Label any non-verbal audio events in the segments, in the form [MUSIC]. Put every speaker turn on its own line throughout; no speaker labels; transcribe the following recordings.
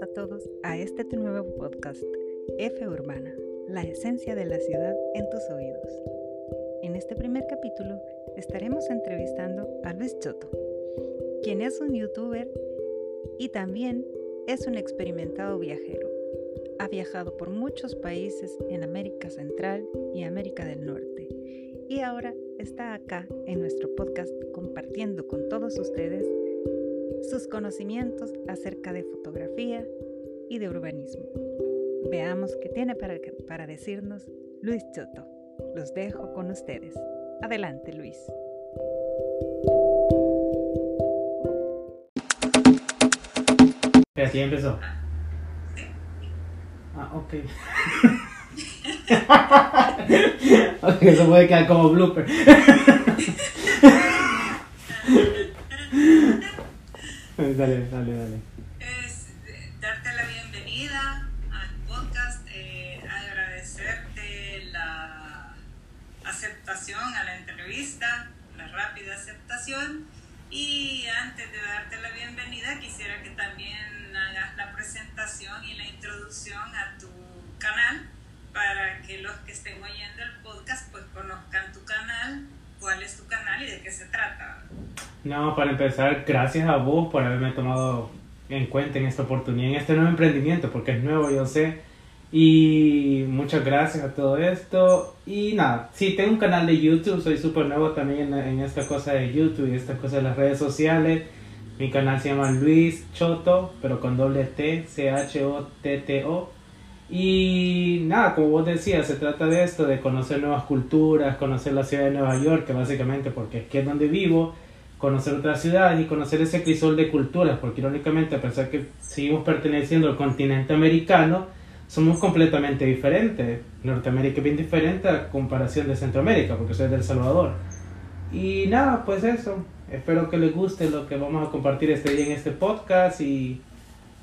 A todos a este nuevo podcast, F Urbana, la esencia de la ciudad en tus oídos. En este primer capítulo estaremos entrevistando a Luis Choto, quien es un youtuber y también es un experimentado viajero. Ha viajado por muchos países en América Central y América del Norte y ahora está acá en nuestro podcast compartiendo con todos ustedes sus conocimientos acerca de fotografía y de urbanismo. Veamos qué tiene para, para decirnos Luis Choto. Los dejo con ustedes. Adelante, Luis.
Así empezó. Ah, ok. [LAUGHS] ok, eso puede quedar como blooper. [LAUGHS] dale, dale, dale.
Es darte la bienvenida al podcast, eh, agradecerte la aceptación a la entrevista, la rápida aceptación. Y antes de darte la bienvenida, quisiera que también hagas la presentación y la introducción a tu canal para que los que estén oyendo el podcast pues conozcan tu canal, cuál es tu canal y de qué se trata.
No, para empezar, gracias a vos por haberme tomado en cuenta en esta oportunidad, en este nuevo emprendimiento, porque es nuevo, yo sé. Y muchas gracias a todo esto. Y nada, sí, tengo un canal de YouTube, soy súper nuevo también en, en, esta cosa de YouTube y esta cosa de las redes sociales. Mi canal se llama Luis Choto, pero con doble T, C-H-O-T-T-O. Y nada, como vos decías, se trata de esto, de conocer nuevas culturas, conocer la ciudad de Nueva York, que básicamente porque es que es donde vivo conocer otras ciudades y conocer ese crisol de culturas, porque irónicamente, a pesar que seguimos perteneciendo al continente americano, somos completamente diferentes. Norteamérica es bien diferente a comparación de Centroamérica, porque soy de El Salvador. Y nada, pues eso. Espero que les guste lo que vamos a compartir este día en este podcast y,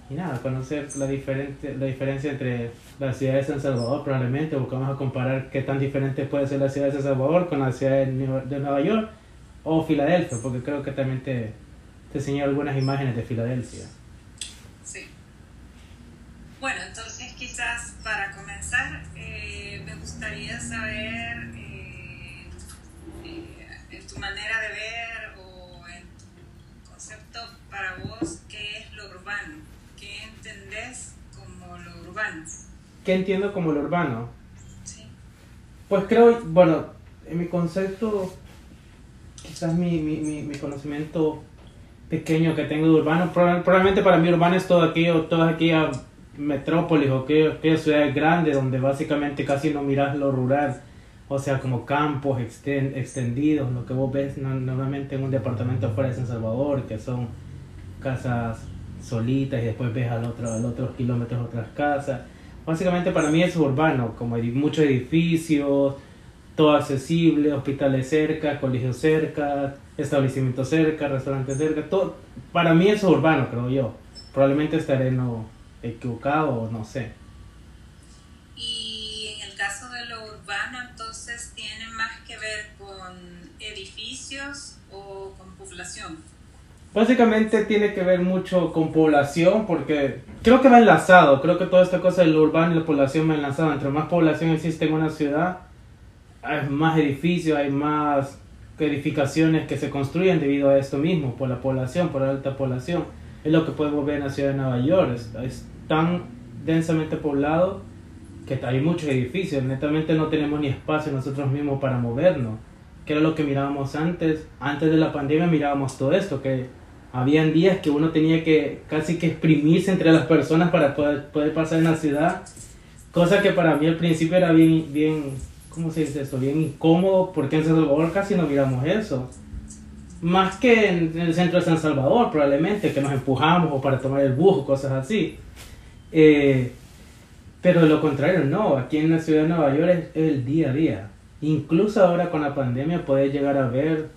y nada, conocer la, diferente, la diferencia entre la ciudad de San Salvador probablemente, vamos a comparar qué tan diferente puede ser la ciudad de San Salvador con la ciudad de Nueva York o Filadelfia, porque creo que también te, te enseñé algunas imágenes de Filadelfia.
Sí. Bueno, entonces quizás para comenzar eh, me gustaría saber eh, eh, en tu manera de ver o en tu concepto para vos qué es lo urbano, qué entendés como lo urbano.
¿Qué entiendo como lo urbano?
Sí.
Pues creo, bueno, en mi concepto quizás mi, mi, mi, mi, conocimiento pequeño que tengo de urbano, probablemente para mí urbano es todo aquello, todas aquellas metrópolis o aquellas, aquellas ciudades grandes donde básicamente casi no miras lo rural, o sea, como campos extendidos, lo que vos ves normalmente en un departamento afuera de San Salvador, que son casas solitas y después ves al otro, al otros kilómetros otras casas. Básicamente para mí es urbano, como muchos edificios, todo accesible, hospitales cerca, colegios cerca, establecimientos cerca, restaurantes cerca, todo, para mí es urbano, creo yo. Probablemente estaré no equivocado o no sé.
Y en el caso de lo urbano, entonces tiene más que ver con edificios o con población.
Básicamente tiene que ver mucho con población porque creo que va enlazado, creo que toda esta cosa de lo urbano y la población va enlazado. Entre más población existe en una ciudad, hay más edificios, hay más edificaciones que se construyen debido a esto mismo, por la población, por la alta población. Es lo que podemos ver en la ciudad de Nueva York. Es, es tan densamente poblado que hay muchos edificios. Netamente no tenemos ni espacio nosotros mismos para movernos. Que era lo que mirábamos antes. Antes de la pandemia mirábamos todo esto, que habían días que uno tenía que casi que exprimirse entre las personas para poder, poder pasar en la ciudad. Cosa que para mí al principio era bien, bien ¿cómo se dice esto? Bien incómodo, porque en San Salvador casi no miramos eso. Más que en, el centro de San Salvador, probablemente, que nos empujamos o para tomar el bus cosas así. Eh, pero de lo contrario, no. Aquí en la ciudad de Nueva York es, el día a día. Incluso ahora con la pandemia puedes llegar a ver,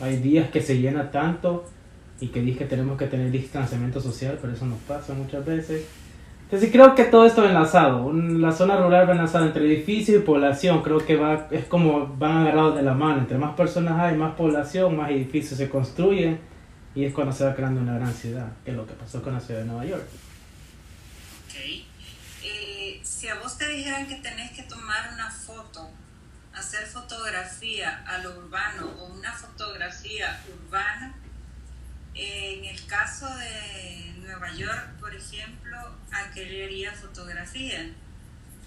hay días que se llena tanto y que dice que tenemos que tener distanciamiento social, pero eso nos pasa muchas veces. Entonces creo que todo esto enlazado. La zona rural va enlazada entre edificio y población. Creo que va, es como van agarrados de la mano. Entre más personas hay, más población, más edificios se construyen. Y es cuando se va creando una gran ciudad, que es lo que pasó con la ciudad de Nueva York.
Ok. Eh, si a vos te dijeran que tenés que tomar una foto, hacer fotografía a lo urbano o una fotografía urbana, en el caso de Nueva York, por ejemplo, ¿a qué le haría fotografía?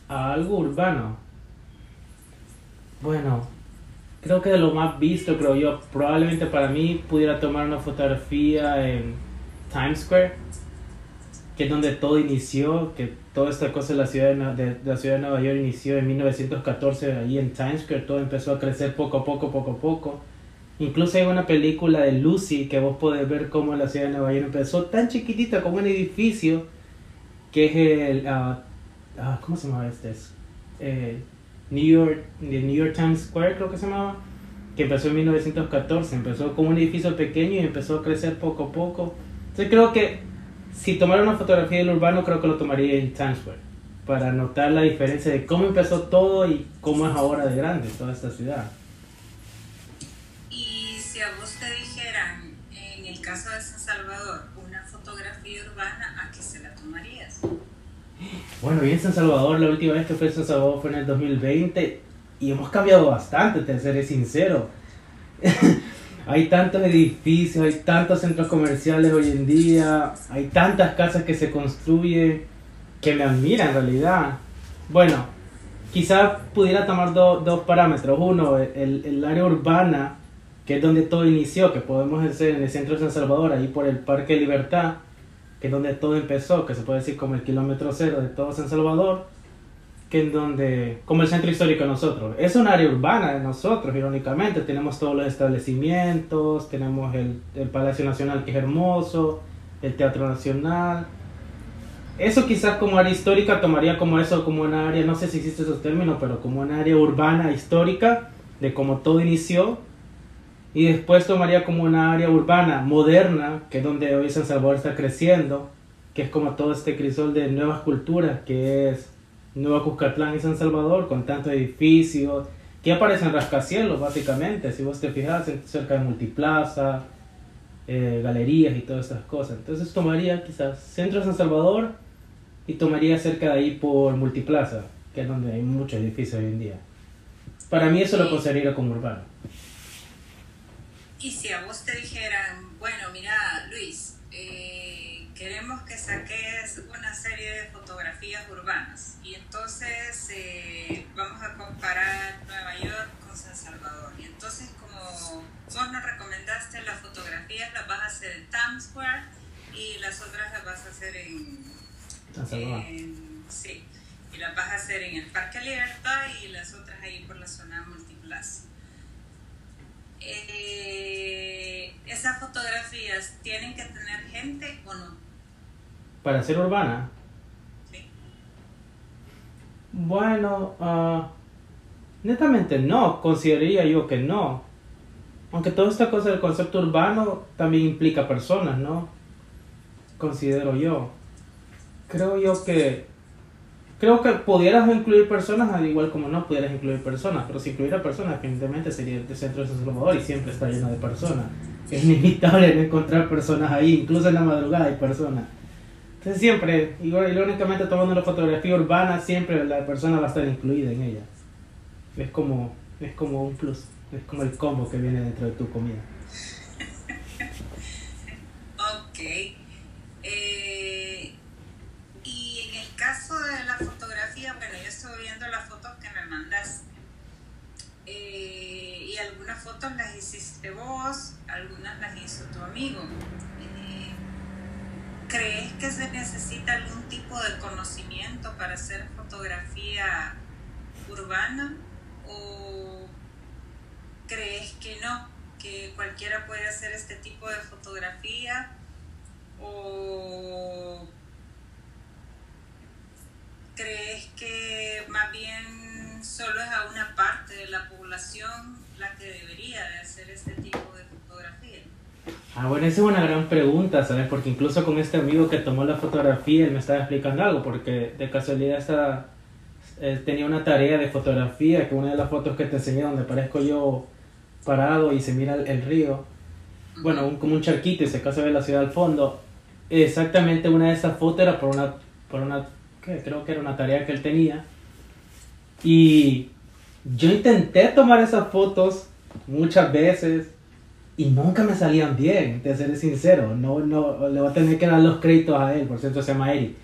A algo urbano. Bueno, creo que de lo más visto, creo yo, probablemente para mí pudiera tomar una fotografía en Times Square, que es donde todo inició, que toda esta cosa de la ciudad de, de, la ciudad de Nueva York inició en 1914, ahí en Times Square, todo empezó a crecer poco a poco, poco a poco. Incluso hay una película de Lucy que vos podés ver cómo la ciudad de Nueva York empezó tan chiquitita como un edificio que es el... Uh, uh, ¿Cómo se llama este? Eh, New York, de New York Times Square creo que se llamaba, que empezó en 1914, empezó como un edificio pequeño y empezó a crecer poco a poco. Entonces creo que si tomara una fotografía del urbano, creo que lo tomaría en Times Square, para notar la diferencia de cómo empezó todo y cómo es ahora de grande toda esta ciudad. Bueno, y en San Salvador, la última vez que fue en San Salvador fue en el 2020 y hemos cambiado bastante, te seré sincero. [LAUGHS] hay tantos edificios, hay tantos centros comerciales hoy en día, hay tantas casas que se construyen que me admira en realidad. Bueno, quizás pudiera tomar dos parámetros. Uno, el, el, área urbana, que es donde todo inició, que podemos hacer en el centro de San Salvador, ahí por el Parque Libertad que es donde todo empezó, que se puede decir como el kilómetro cero de todo San Salvador, que es donde, como el centro histórico de nosotros. Es un área urbana de nosotros, irónicamente. Tenemos todos los establecimientos, tenemos el, el Palacio Nacional que es hermoso, el Teatro Nacional. Eso quizás como área histórica tomaría como eso, como una área, no sé si existe esos términos, pero como una área urbana histórica de cómo todo inició y después tomaría como una área urbana moderna, que es donde hoy San Salvador está creciendo, que es como todo este crisol de nuevas culturas, que es Nueva Cuscatlán y San Salvador, con tantos edificios, que aparecen rascacielos básicamente, si vos te fijas, cerca de Multiplaza, eh, galerías y todas estas cosas. Entonces tomaría quizás centro de San Salvador y tomaría cerca de ahí por Multiplaza, que es donde hay muchos edificios hoy en día. Para mí eso lo consideraría como urbano.
Y si a vos te dijeran, bueno, mira, Luis, eh, queremos que saques una serie de fotografías urbanas y entonces eh, vamos a comparar Nueva York con San Salvador. Y entonces como vos nos recomendaste las fotografías, las vas a hacer en Times Square y las otras las vas a hacer en...
San Salvador.
sí, y las vas a hacer en el Parque Libertad y las otras ahí por la zona Multiplaza. Eh, esas fotografías tienen que tener gente o no?
Para ser urbana.
Sí.
Bueno, uh, netamente no, consideraría yo que no. Aunque toda esta cosa del concepto urbano también implica personas, ¿no? Considero yo. Creo yo que creo que pudieras incluir personas al igual como no pudieras incluir personas, pero si incluyera personas, evidentemente sería el centro de San Salvador y siempre está lleno de personas. Es [LAUGHS] inevitable encontrar personas ahí, incluso en la madrugada hay personas. Entonces siempre, irónicamente tomando una fotografía urbana, siempre la persona va a estar incluida en ella. Es como, es como un plus, es como el combo que viene dentro de tu comida. [LAUGHS]
ok. Eh, y en el caso de la fotografía, bueno, yo estoy viendo las fotos que me mandas eh, y algunas las hiciste vos, algunas las hizo tu amigo. Eh, ¿Crees que se necesita algún tipo de conocimiento para hacer fotografía urbana o crees que no, que cualquiera puede hacer este tipo de fotografía o crees que más bien solo es a una parte de la población la que debería de hacer este tipo de fotografía?
Ah, bueno, esa es una gran pregunta, ¿sabes? Porque incluso con este amigo que tomó la fotografía, él me estaba explicando algo, porque de casualidad esta, tenía una tarea de fotografía, que una de las fotos que te enseñé, donde parezco yo parado y se mira el, río, bueno, como un charquito y se ve la ciudad al fondo, exactamente una de esas fotos era por una, por una que creo que era una tarea que él tenía. Y yo intenté tomar esas fotos muchas veces y nunca me salían bien, de ser sincero. No, no, le voy a tener que dar los créditos a él, por cierto se llama Eric.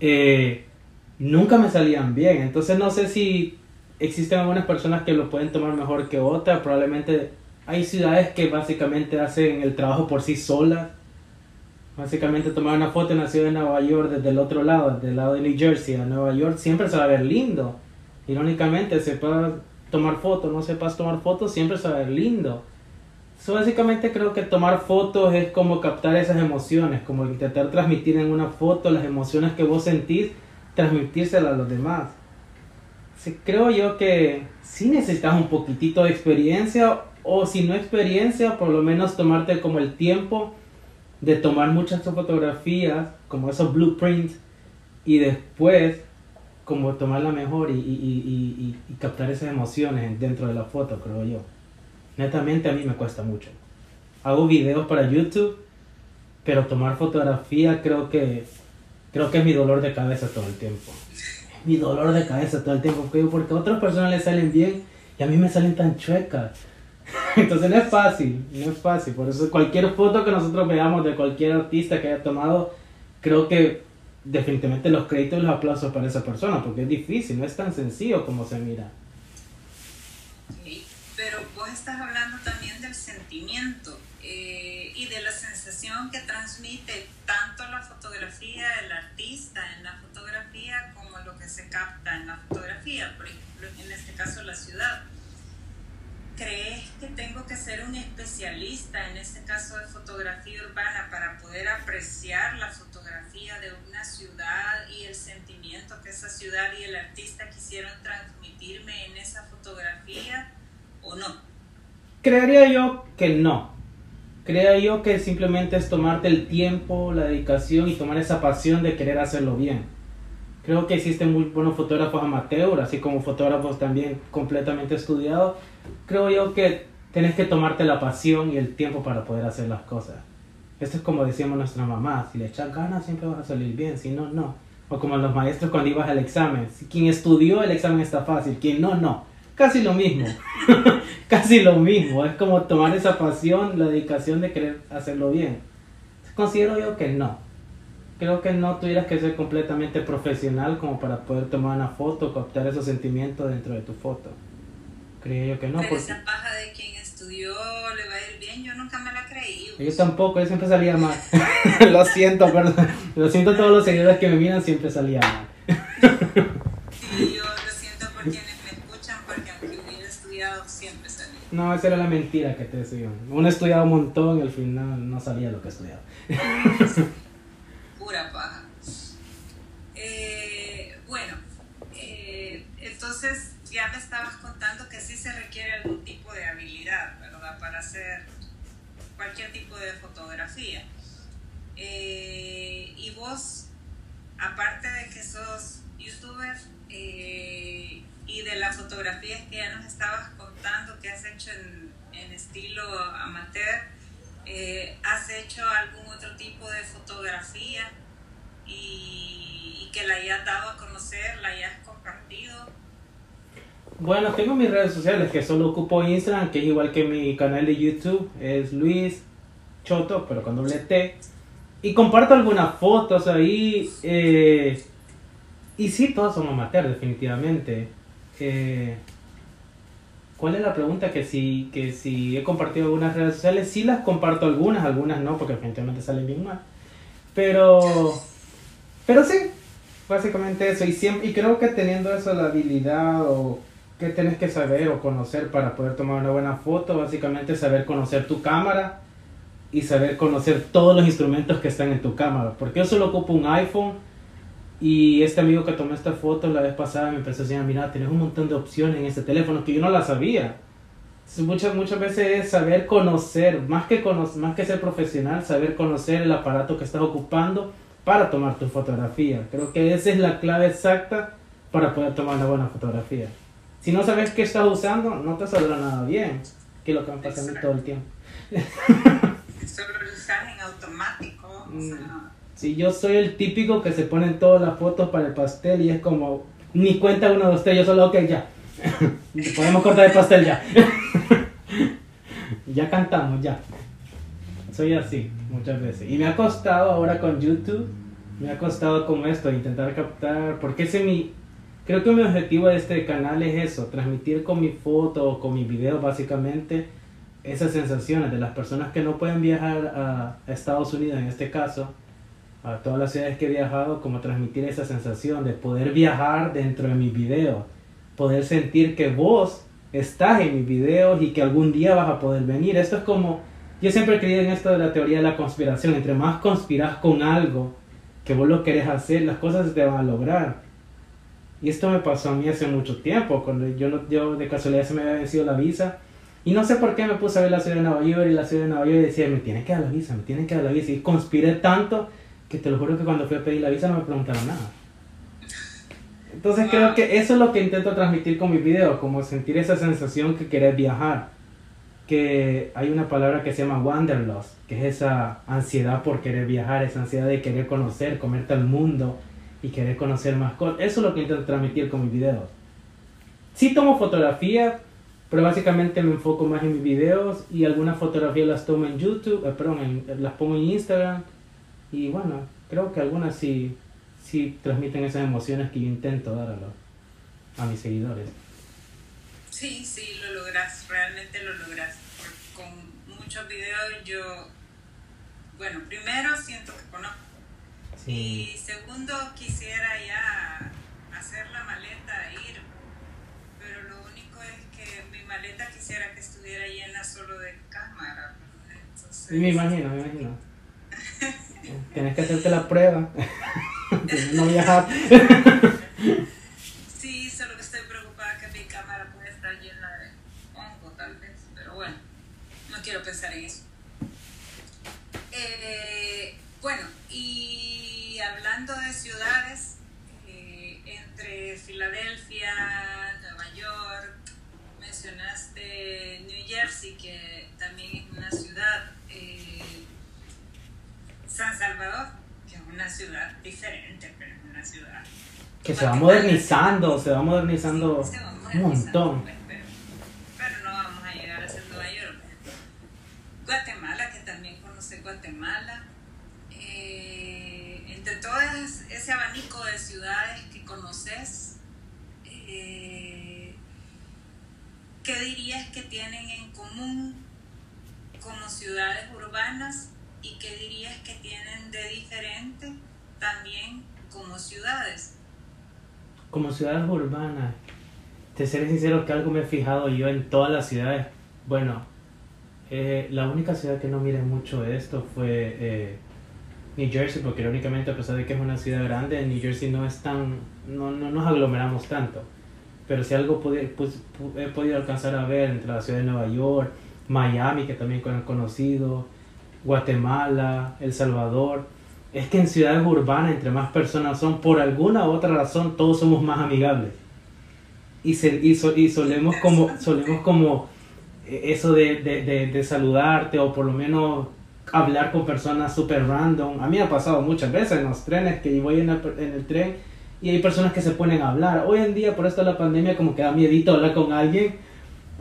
Eh, nunca me salían bien, entonces no sé si existen algunas personas que lo pueden tomar mejor que otras, probablemente hay ciudades que básicamente hacen el trabajo por sí solas. Básicamente tomar una foto en la ciudad de Nueva York desde el otro lado, desde el lado de New Jersey a Nueva York, siempre se va a ver lindo. Irónicamente, sepas tomar fotos, no sepas tomar fotos, siempre se va lindo. So, básicamente creo que tomar fotos es como captar esas emociones, como intentar transmitir en una foto las emociones que vos sentís, transmitírselas a los demás. Creo yo que sí necesitas un poquitito de experiencia o si no experiencia, por lo menos tomarte como el tiempo de tomar muchas fotografías, como esos blueprints, y después como tomarla mejor y, y, y, y, captar esas emociones dentro de la foto, creo yo. Netamente a mí me cuesta mucho. Hago videos para YouTube, pero tomar fotografía creo que creo que es mi dolor de cabeza todo el tiempo. Mi dolor de cabeza todo el tiempo, porque a otras personas les salen bien y a mí me salen tan chuecas. [LAUGHS] Entonces no es fácil, no es fácil. Por eso cualquier foto que nosotros veamos de cualquier artista que haya tomado, creo que definitivamente los créditos y los aplausos para esa persona, porque es difícil, no es tan sencillo como se mira.
Pero vos estás hablando también del sentimiento eh, y de la sensación que transmite tanto la fotografía del artista en la fotografía como lo que se capta en la fotografía, por ejemplo, en este caso la ciudad ¿Crees que tengo que ser un especialista en este caso de fotografía urbana para poder apreciar la fotografía de una ciudad y el sentimiento que esa ciudad y el artista quisieron transmitirme en esa fotografía o no?
Creería yo que no. Creería yo que simplemente es tomarte el tiempo, la dedicación y tomar esa pasión de querer hacerlo bien Creo que existen muy buenos fotógrafos amateurs, así como fotógrafos también completamente estudiados. Creo yo que tienes que tomarte la pasión y el tiempo para poder hacer las cosas. Esto es como decíamos nuestra mamá, si le echas ganas siempre vas a salir bien, si no, no. O como los maestros cuando ibas al examen, si quien estudió el examen está fácil, quien no, no. Casi lo mismo, [LAUGHS] casi lo mismo. Es como tomar esa pasión, la dedicación de querer hacerlo bien. Considero yo que no creo que no tuvieras que ser completamente profesional como para poder tomar una foto, captar esos sentimientos dentro de tu foto. Creo yo que no.
Pero esa paja de quien estudió le va a ir bien, yo nunca me la creí.
Yo tampoco, yo siempre salía mal. [LAUGHS] lo siento, perdón. Lo siento a todos los seguidores que me miran, siempre salía mal.
sí, yo lo siento por quienes me escuchan, porque aunque hubiera estudiado, siempre salía.
No, esa era la mentira que te decía. Uno estudiaba un montón y al final no sabía lo que estudiaba
pura paja. Eh, bueno, eh, entonces ya me estabas contando que sí se requiere algún tipo de habilidad, ¿verdad? Para hacer cualquier tipo de fotografía. Eh, y vos, aparte de que sos youtuber y de las fotografías que ya nos estabas contando que has hecho en, en estilo amateur, eh, ¿Has hecho algún otro tipo de fotografía y, que la hayas dado a conocer, la hayas?
Bueno, tengo mis redes sociales que solo ocupo Instagram, que es igual que mi canal de YouTube, es Luis Choto, pero con doble T. Y comparto algunas fotos ahí. Eh, y sí, todas son amateur, definitivamente. Eh, ¿Cuál es la pregunta? Que si, que si he compartido algunas redes sociales, sí las comparto algunas, algunas no, porque definitivamente salen bien mal. Pero, pero sí, básicamente eso. Y, siempre, y creo que teniendo eso, la habilidad o que tienes que saber o conocer para poder tomar una buena foto, básicamente saber conocer tu cámara y saber conocer todos los instrumentos que están en tu cámara. Porque yo solo ocupo un iPhone y este amigo que tomó esta foto la vez pasada me empezó a decir, mira, tienes un montón de opciones en este teléfono que yo no la sabía. muchas, muchas veces es saber conocer, más que, más que ser profesional, saber conocer el aparato que estás ocupando para tomar tu fotografía. Creo que esa es la clave exacta para poder tomar una buena fotografía. Si no sabes qué estás usando, no te saldrá nada bien, que es lo que me pasa a mí todo el tiempo. [LAUGHS]
Solo lo usas en automático. O sea,
Sí, yo soy el típico que se ponen todas las fotos para el pastel y es como, ni cuenta uno de ustedes, yo solo, ok, ya. [LAUGHS] Podemos cortar el pastel ya. [LAUGHS] ya cantamos, ya. Soy así muchas veces. Y me ha costado ahora con YouTube, me ha costado con esto, intentar captar, porque ese mi, creo que mi objetivo de este canal es eso, transmitir con mi foto o con mi video básicamente esas sensaciones de las personas que no pueden viajar a Estados Unidos en este caso, a todas las ciudades que he viajado, como transmitir esa sensación de poder viajar dentro de mi video, poder sentir que vos estás en mis videos y que algún día vas a poder venir. Esto es como, yo siempre he creído en esto de la teoría de la conspiración, entre más conspiras con algo que vos lo querés hacer, las cosas se te van a lograr. Y esto me pasó a mí hace mucho tiempo, cuando yo, no, yo de casualidad se me había vencido la visa y no sé por qué me puse a ver la ciudad de Nueva York y la ciudad de Nueva York y decía, me tiene que dar la visa, me tiene que dar la visa. Y conspiré tanto que te lo juro que cuando fui a pedir la visa no me preguntaron nada. Entonces creo que eso es lo que intento transmitir con mis videos, como sentir esa sensación que querés viajar. Que hay una palabra que se llama wanderlust, que es esa ansiedad por querer viajar, esa ansiedad de querer conocer, comerte al mundo y querer conocer más cosas. Eso es lo que intento transmitir con mis videos. Sí tomo fotografías, pero básicamente me enfoco más en mis videos y algunas fotografías las tomo en YouTube, eh, perdón, las pongo en Instagram y bueno, creo que algunas sí, sí transmiten esas emociones que yo intento dar a, a mis seguidores.
Sí, sí, lo logras, realmente lo logras. Con muchos videos yo, bueno, primero siento que conozco. Y segundo, quisiera ya hacer la maleta, ir maleta quisiera que estuviera llena solo de cámara.
me imagino, me imagino. [LAUGHS] Tienes que hacerte la prueba. [LAUGHS] no viajar. [LAUGHS]
sí, solo que estoy preocupada que mi cámara puede estar llena de hongo, tal vez. Pero bueno, no quiero pensar en eso. Eh, bueno, hablando de ciudades, eh, entre Filadelfia, Nueva York, mencionaste New Jersey, que también es una ciudad, eh, San Salvador, que es una ciudad diferente, pero es una ciudad.
Que se va modernizando, se va modernizando, un montón.
Pues, pero, no vamos a llegar a ser Nueva York. Guatemala, que también conoce Guatemala. Entre todo ese abanico de ciudades que conoces, eh, ¿qué dirías que tienen en común como ciudades urbanas y qué dirías que tienen de diferente también como ciudades?
Como ciudades urbanas, te seré sincero que algo me he fijado yo en todas las ciudades. Bueno, eh, la única ciudad que no mire mucho esto fue eh, New Jersey, porque irónicamente a pesar de que es una ciudad grande, en New Jersey no es tan, no, no nos aglomeramos tanto pero si algo pude, pues, he podido alcanzar a ver entre la ciudad de Nueva York, Miami, que también han conocido, Guatemala, El Salvador, es que en ciudades urbanas, entre más personas son, por alguna u otra razón, todos somos más amigables. Y, se, y, y solemos como, solemos como eh, eso de, de, de, saludarte o por lo menos hablar con personas super random. A mí me ha pasado muchas veces en los trenes que voy en en el tren y hay personas que se ponen a hablar. Hoy en día, por esto de la pandemia, como que da miedito hablar con alguien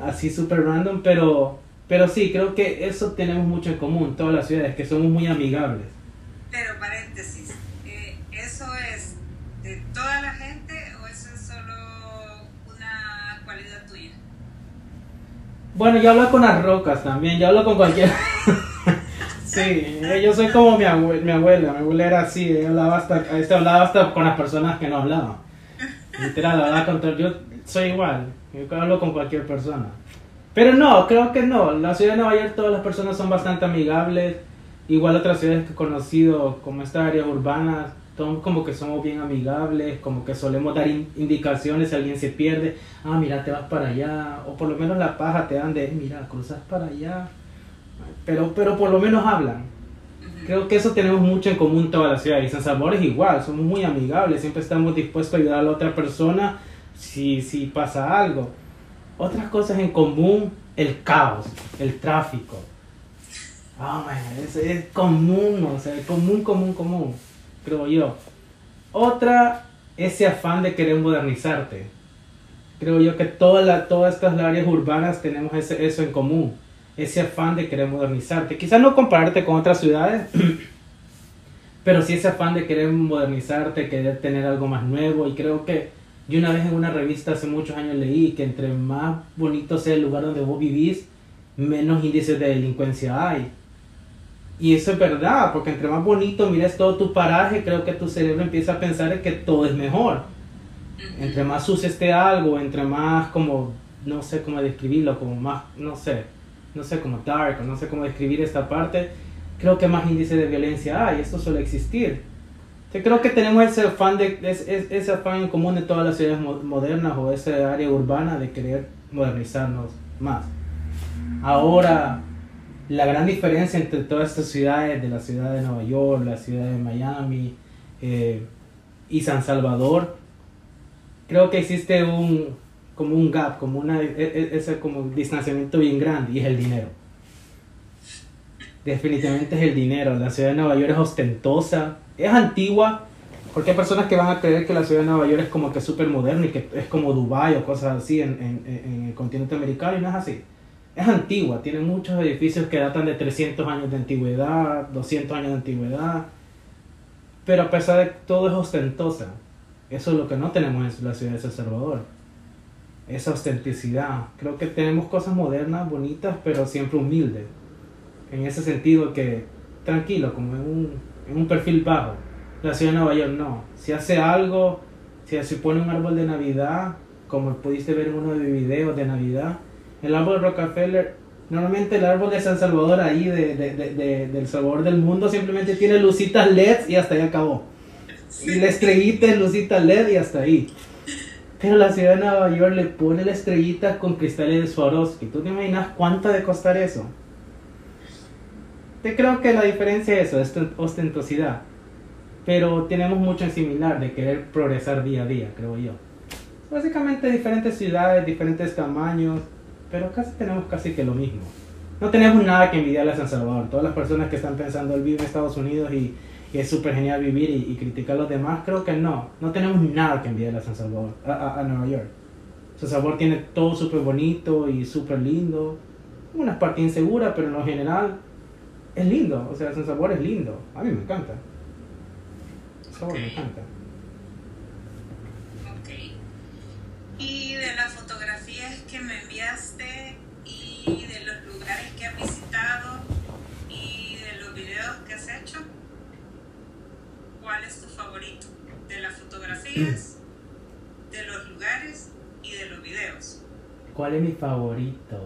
así súper random, pero, pero sí, creo que eso tenemos mucho en común, todas las ciudades, que somos muy amigables.
Pero paréntesis, eh, ¿eso es de toda la gente o eso es solo una cualidad tuya?
Bueno, yo hablo con las rocas también, yo hablo con cualquier... [LAUGHS] Sí, yo soy como mi, mi abuela, mi abuela era así, ella hablaba hasta, este, hablaba hasta con las personas que no hablaban. Literal, hablaba con todo, yo soy igual, yo hablo con cualquier persona. Pero no, creo que no, la ciudad de Nueva York todas las personas son bastante amigables, igual otras ciudades que he conocido, como estas áreas urbanas, todos como que somos bien amigables, como que solemos dar indicaciones si alguien se pierde, ah, mira, te vas para allá, o por lo menos la paja te dan de, mira, cruzas para allá pero, pero por lo menos hablan. Creo que eso tenemos mucho en común toda la ciudad. Y San Salvador es igual, somos muy amigables, siempre estamos dispuestos a ayudar a la otra persona si, si pasa algo. Otras cosas en común, el caos, el tráfico. Oh, es, es común, o sea, común, común, común, creo yo. Otra, ese afán de querer modernizarte. Creo yo que toda la, todas estas áreas urbanas tenemos ese, eso en común. Ese afán de querer modernizarte. Quizás no compararte con otras ciudades, [CLEARS THROAT] pero sí ese afán de querer modernizarte, querer tener algo más nuevo. Y creo que yo una vez en una revista hace muchos años leí que entre más bonito sea el lugar donde vos vivís, menos índices de delincuencia hay. Y eso es verdad, porque entre más bonito mires todo tu paraje, creo que tu cerebro empieza a pensar que todo es mejor. Entre más sucio esté algo, entre más como, no sé cómo describirlo, como más, no sé, no sé, como dark, no sé cómo describir esta parte, creo que más índice de violencia hay, esto suele existir. Creo que tenemos ese afán, de, ese afán en común de todas las ciudades modernas o esa área urbana de querer modernizarnos más. Ahora, la gran diferencia entre todas estas ciudades, de la ciudad de Nueva York, la ciudad de Miami eh, y San Salvador, creo que existe un como un gap, como una e, e, ese como distanciamiento bien grande y es el dinero. Definitivamente es el dinero. La ciudad de Nueva York es ostentosa, es antigua, porque hay personas que van a creer que la ciudad de Nueva York es como que súper moderna y que es como Dubai o cosas así en, en, en el continente americano y no es así es antigua, tiene muchos edificios que datan de 300 años de antigüedad, 200 años de antigüedad, pero a pesar de todo es ostentosa. Eso es lo que no tenemos en la ciudad de San Salvador. Esa ostenticidad. Creo que tenemos cosas modernas, bonitas, pero siempre humildes. En ese sentido que tranquilo, como en un, en un perfil bajo. La ciudad de Nueva York no. Si hace algo, si se pone un árbol de Navidad, como pudiste ver en uno de mis videos de Navidad, el árbol Rockefeller, normalmente el árbol de San Salvador ahí de, de, de, del sabor del mundo simplemente tiene lucitas LED y hasta ahí acabó. Y la estrellita es lucita LED y hasta ahí. Pero la ciudad de Nueva York le pone la estrellita con cristales de Swarovski. ¿Tú te imaginas cuánto de costar eso? Te creo que la diferencia es eso, es ostentosidad. Pero tenemos mucho en similar de querer progresar día a día, creo yo. Básicamente diferentes ciudades, diferentes tamaños, pero casi tenemos casi que lo mismo. No tenemos nada que envidiarle a San Salvador. Todas las personas que están pensando el vivir en Estados Unidos y, es súper genial vivir y, criticar a los demás, creo que no. No tenemos nada que envidiarle a San Salvador, a, Nueva York. San Salvador tiene todo súper bonito y súper lindo. Unas partes inseguras, pero en lo general es lindo. O sea, San Salvador es lindo. A mí me encanta. San Salvador me encanta.
Y de las fotografías que me enviaste y de los lugares que has ¿cuál es tu favorito? De las fotografías, de los lugares y de los videos.
¿Cuál es mi favorito?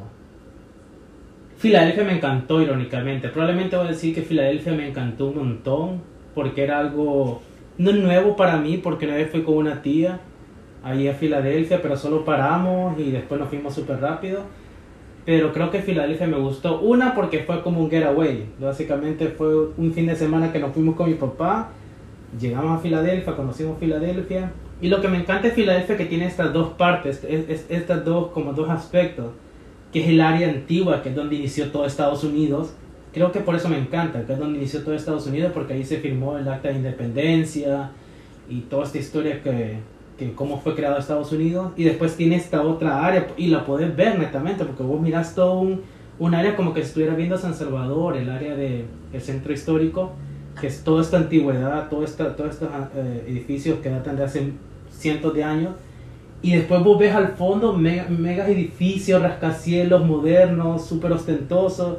Filadelfia me encantó, irónicamente. Probablemente voy a decir que Filadelfia me encantó un montón porque era algo no nuevo para mí, porque una vez fui con una tía ahí a Filadelfia, pero solo paramos y después nos fuimos súper rápido. Pero creo que Filadelfia me gustó. Una porque fue como un getaway. Básicamente fue un fin de semana que nos fuimos con mi papá. Llegamos a Filadelfia, conocimos Filadelfia. Y lo que me encanta de Filadelfia es que tiene estas dos partes, es, estas dos, como dos aspectos. Que es el área antigua, que es donde inició todo Estados Unidos. Creo que por eso me encanta, que es donde inició todo Estados Unidos, porque ahí se firmó el acta de independencia y toda esta historia que, que cómo fue creado Estados Unidos y después tiene esta otra área y la puedes ver netamente porque vos miras todo un, un área como que estuviera viendo San Salvador, el área del el centro histórico, que es toda esta antigüedad, todo esta, todos estos eh, edificios que datan de hace cientos de años. Y después vos ves al fondo mega, edificios, rascacielos modernos, súper ostentosos.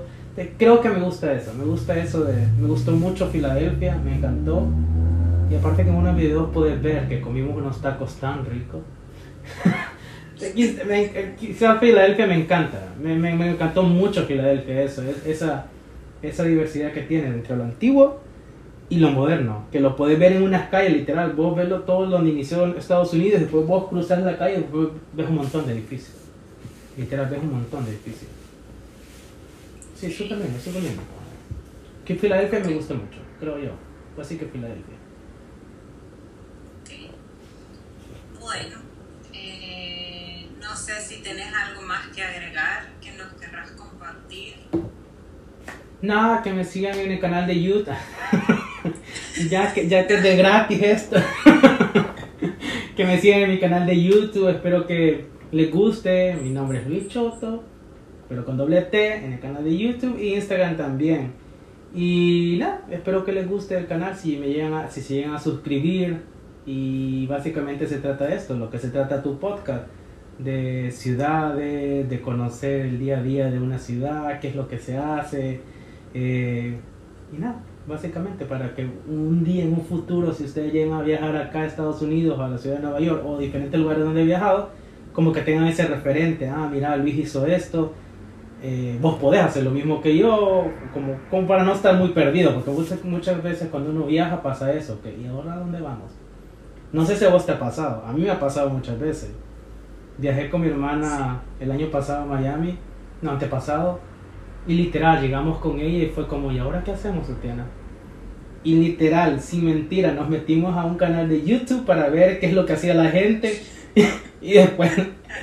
Creo que me gusta eso, me gusta eso de... Me gustó mucho Filadelfia, me encantó. Y aparte que en unos videos puedes ver que comimos unos tacos tan ricos. [LAUGHS] Quizá Filadelfia me encanta. Me, me, me, encantó mucho Filadelfia eso. esa, esa diversidad que tiene entre lo antiguo y lo moderno. Que lo puedes ver en unas calles, literal. Vos ves todo donde inició Estados Unidos. Después vos cruzas la calle y ves un montón de edificios. Literal, ves un montón de edificios. Sí, súper bien, súper bien. Que Filadelfia me gusta mucho, creo yo. Así que Filadelfia.
Bueno, eh, no sé si tenés algo más que agregar que nos querrás compartir.
Nada, que me sigan en el canal de YouTube. [LAUGHS] ya que ya que es de gratis esto. [LAUGHS] que me sigan en mi canal de YouTube. Espero que les guste. Mi nombre es Luis Choto. Pero con doble T en el canal de YouTube y Instagram también. Y nada, espero que les guste el canal. Si me llegan a, si se llegan a suscribir. Y básicamente se trata de esto, lo que se trata tu podcast de ciudades, de conocer el día a día de una ciudad, qué es lo que se hace, eh, y nada, básicamente para que un día en un futuro, si ustedes llegan a viajar acá a Estados Unidos o a la ciudad de Nueva York o diferentes lugares donde he viajado, como que tengan ese referente, ah, mira, Luis hizo esto, eh, vos podés hacer lo mismo que yo, como, como para no estar muy perdido, porque muchas, muchas veces cuando uno viaja pasa eso, que ¿y ahora dónde vamos? No sé si a vos te ha pasado, a mí me ha pasado muchas veces. Viajé con mi hermana el año pasado a Miami, no, antepasado, y literal, llegamos con ella y fue como, ¿y ahora qué hacemos, Tatiana? Y literal, sin mentira, nos metimos a un canal de YouTube para ver qué es lo que hacía la gente [LAUGHS] y después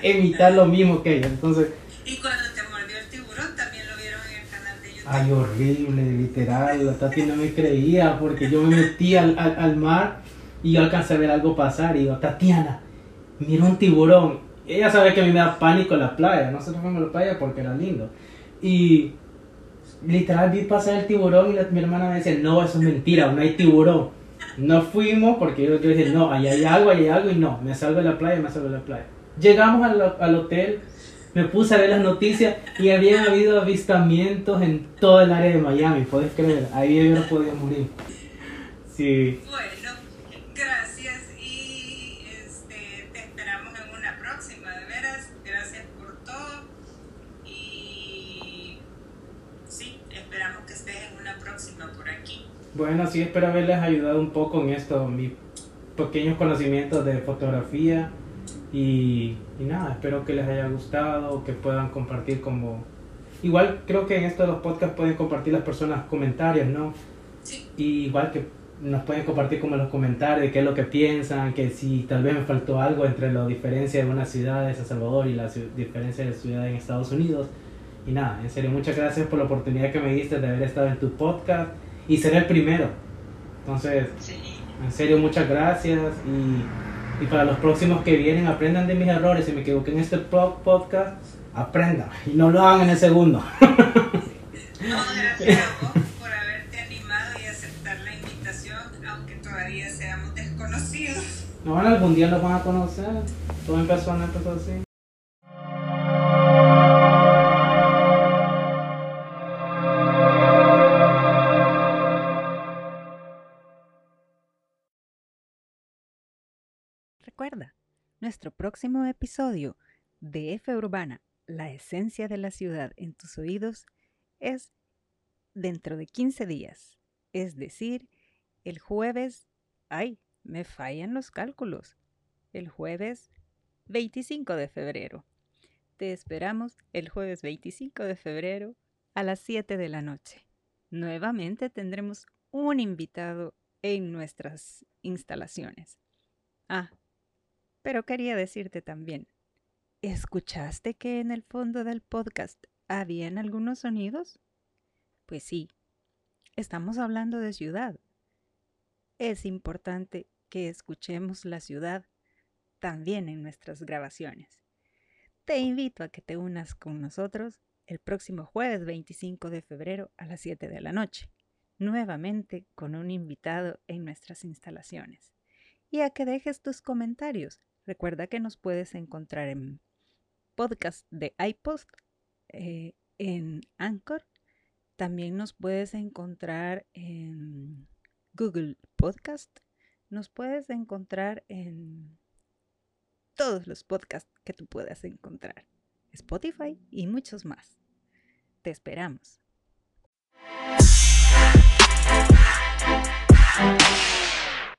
imitar lo mismo que ella. Entonces,
Y cuando te mordió el tiburón, también lo vieron en el canal de YouTube.
ay, horrible, literal. La Tati no me creía porque yo me metí al, al, al mar y yo alcancé a ver algo pasar. Y digo, Tatiana, mira un tiburón. Ella sabe que a mí me da pánico en la playa. Nosotros fuimos a la playa porque era lindo. Y literal vi pasar el tiburón y la- mi hermana me decía, no, eso es mentira, no hay tiburón. No fuimos porque yo, yo dije, no, ahí hay algo, ahí hay algo y no, me salgo de la playa, me salgo de la playa. Llegamos al, al hotel, me puse a ver las noticias y habían habido avistamientos en toda el área de Miami, puedes creer, ahí yo no podía morir. Sí,
bueno, sí
espero haberles ayudado un poco en esto, mis pequeños conocimientos de fotografía y, y nada, espero que les haya gustado, que puedan compartir como... Igual creo que en esto de los podcasts pueden compartir las personas comentarios, ¿no?
Sí,
Y igual que nos pueden compartir como los comentarios de qué es lo que piensan, que si tal vez me faltó algo entre la diferencia de una ciudad de San Salvador y la diferencia de ciudad en Estados Unidos. Y nada, en serio, muchas gracias por la oportunidad que me diste de haber estado en tu podcast y ser el primero. Entonces,
sí.
en serio, muchas gracias y, y para los próximos que vienen, aprendan de mis errores. Si me equivoqué en este po- podcast, aprendan y no lo hagan en el segundo. [LAUGHS]
No, gracias a vos por haberte animado y aceptar la invitación, aunque todavía seamos desconocidos.
No, bueno, algún día los van a conocer. Todo empezó, no empezó así.
Nuestro próximo episodio de F Urbana, la esencia de la ciudad en tus oídos, es dentro de 15 días. Es decir, el jueves... ¡Ay! Me fallan los cálculos. El jueves 25 de febrero. Te esperamos el jueves 25 de febrero a las 7 de la noche. Nuevamente tendremos un invitado en nuestras instalaciones. Ah, pero quería decirte también, ¿escuchaste que en el fondo del podcast habían algunos sonidos? Pues sí, estamos hablando de ciudad. Es importante que escuchemos la ciudad también en nuestras grabaciones. Te invito a que te unas con nosotros el próximo jueves 25 de febrero a las 7 de la noche, nuevamente con un invitado en nuestras instalaciones. Y a que dejes tus comentarios. Recuerda que nos puedes encontrar en podcast de iPost, eh, en Anchor. También nos puedes encontrar en Google Podcast. Nos puedes encontrar en todos los podcasts que tú puedas encontrar. Spotify y muchos más. Te esperamos.